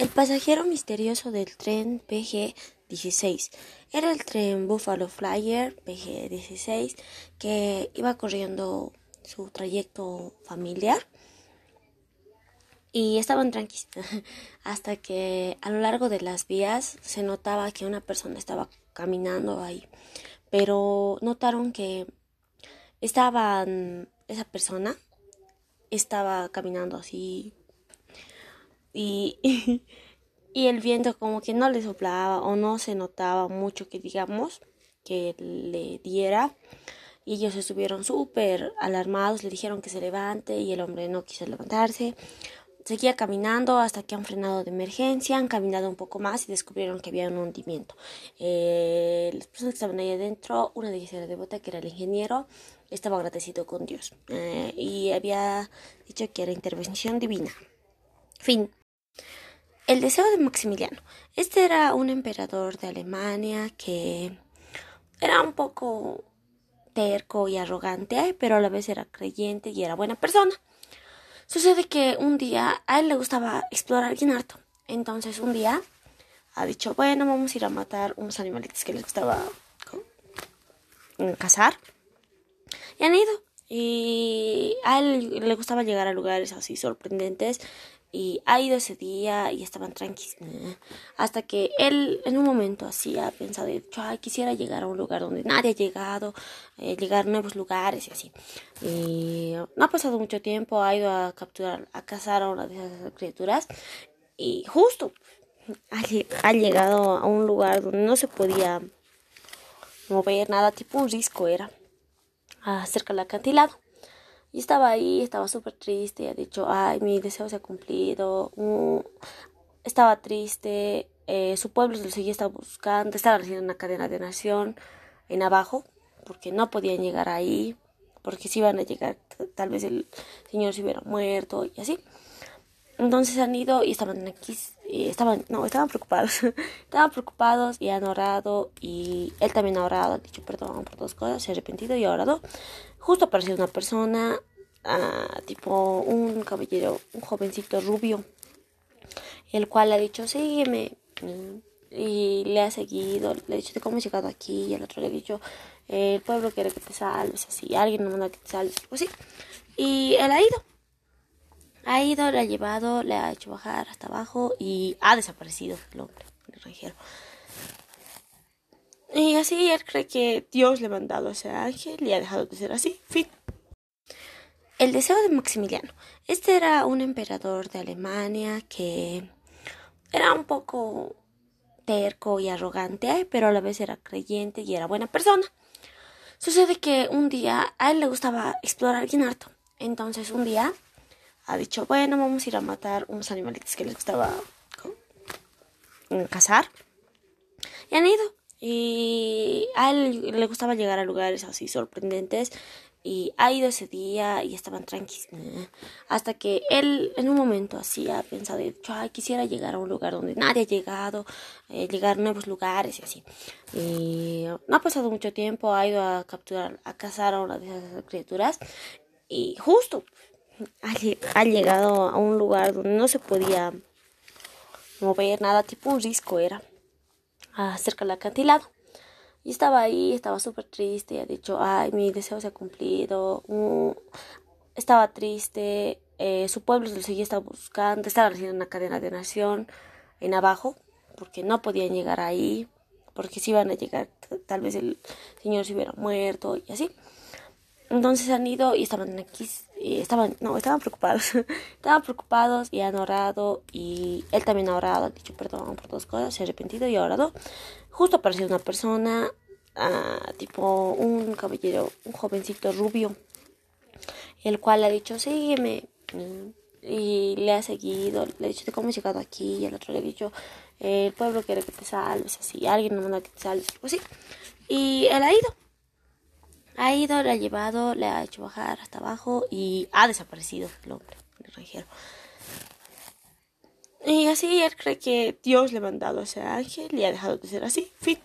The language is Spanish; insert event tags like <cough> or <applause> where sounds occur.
El pasajero misterioso del tren PG-16 era el tren Buffalo Flyer PG-16 que iba corriendo su trayecto familiar y estaban tranquilos <laughs> hasta que a lo largo de las vías se notaba que una persona estaba caminando ahí pero notaron que estaban esa persona estaba caminando así y, <laughs> y el viento como que no le soplaba o no se notaba mucho que digamos que le diera y ellos estuvieron súper alarmados, le dijeron que se levante y el hombre no quiso levantarse. Seguía caminando hasta que han frenado de emergencia, han caminado un poco más y descubrieron que había un hundimiento. Eh, las personas que estaban ahí adentro, una de ellas era devota, que era el ingeniero, estaba agradecido con Dios eh, y había dicho que era intervención divina. Fin. El deseo de Maximiliano. Este era un emperador de Alemania que era un poco terco y arrogante, pero a la vez era creyente y era buena persona. Sucede que un día a él le gustaba explorar harto. Entonces un día ha dicho, bueno, vamos a ir a matar unos animalitos que le gustaba cazar. Y han ido. Y a él le gustaba llegar a lugares así sorprendentes y ha ido ese día y estaban tranquilos. Hasta que él en un momento así ha pensado, dicho, Ay, quisiera llegar a un lugar donde nadie ha llegado, eh, llegar a nuevos lugares y así. Y no ha pasado mucho tiempo, ha ido a capturar, a cazar a una de esas criaturas y justo ha, llegado a un lugar donde no se podía mover nada, tipo un risco era, cerca del acantilado. Y estaba ahí, estaba súper triste, y ha dicho, ay, mi deseo se ha cumplido. Mm, estaba triste, eh, su pueblo se lo seguía estaba buscando, estaba haciendo una cadena de nación en abajo, porque no podían llegar ahí, porque si iban a llegar, tal vez el señor se hubiera muerto y así. Entonces han ido y estaban aquí, estaban, no, estaban preocupados, <laughs> estaban preocupados y han orado y él también ha orado, ha dicho perdón por dos cosas, se ha arrepentido y ha orado. Justo apareció una persona, uh, tipo un caballero, un jovencito rubio, el cual ha dicho, sígueme, y le ha seguido, le ha dicho, cómo he llegado aquí? Y el otro le ha dicho, el pueblo quiere que te salves, así, alguien me manda que te salves, pues sí. Y él ha ido ha ido, le ha llevado, le ha hecho bajar hasta abajo y ha desaparecido el hombre, el extranjero. Y así él cree que Dios le ha mandado a ese ángel y ha dejado de ser así. Fin. El deseo de Maximiliano. Este era un emperador de Alemania que era un poco terco y arrogante, pero a la vez era creyente y era buena persona. Sucede que un día a él le gustaba explorar harto. Entonces un día ha dicho, bueno, vamos a ir a matar unos animalitos que les gustaba cazar. Y han ido. Y a él le gustaba llegar a lugares así sorprendentes. Y ha ido ese día y estaban tranquilos. Hasta que él en un momento así ha pensado, dicho, Ay, quisiera llegar a un lugar donde nadie ha llegado, eh, llegar a nuevos lugares y así. Y no ha pasado mucho tiempo, ha ido a capturar, a cazar a una de esas criaturas. Y justo ha, llegado a un lugar donde no se podía mover nada, tipo un risco era, cerca del acantilado. Y estaba ahí, estaba súper triste, y ha dicho, ay, mi deseo se ha cumplido. Mm, estaba triste, eh, su pueblo lo seguía estaba buscando, estaba haciendo una cadena de nación en abajo, porque no podían llegar ahí, porque si iban a llegar, tal vez el señor se hubiera muerto y así. Entonces han ido y estaban aquí, y estaban, no, estaban preocupados, <laughs> estaban preocupados y han orado y él también ha orado, ha dicho perdón por dos cosas, se ha arrepentido y ha orado. Justo apareció una persona, uh, tipo un caballero, un jovencito rubio, el cual ha dicho, sígueme, y le ha seguido, le ha dicho, ¿cómo he llegado aquí? Y el otro le ha dicho, el pueblo quiere que te salves, así, alguien me manda que te salves, pues sí. Y él ha ido. Ha ido, le ha llevado, le ha hecho bajar hasta abajo y ha desaparecido el hombre, el extranjero. Y así él cree que Dios le ha mandado a ese ángel y ha dejado de ser así. Fin.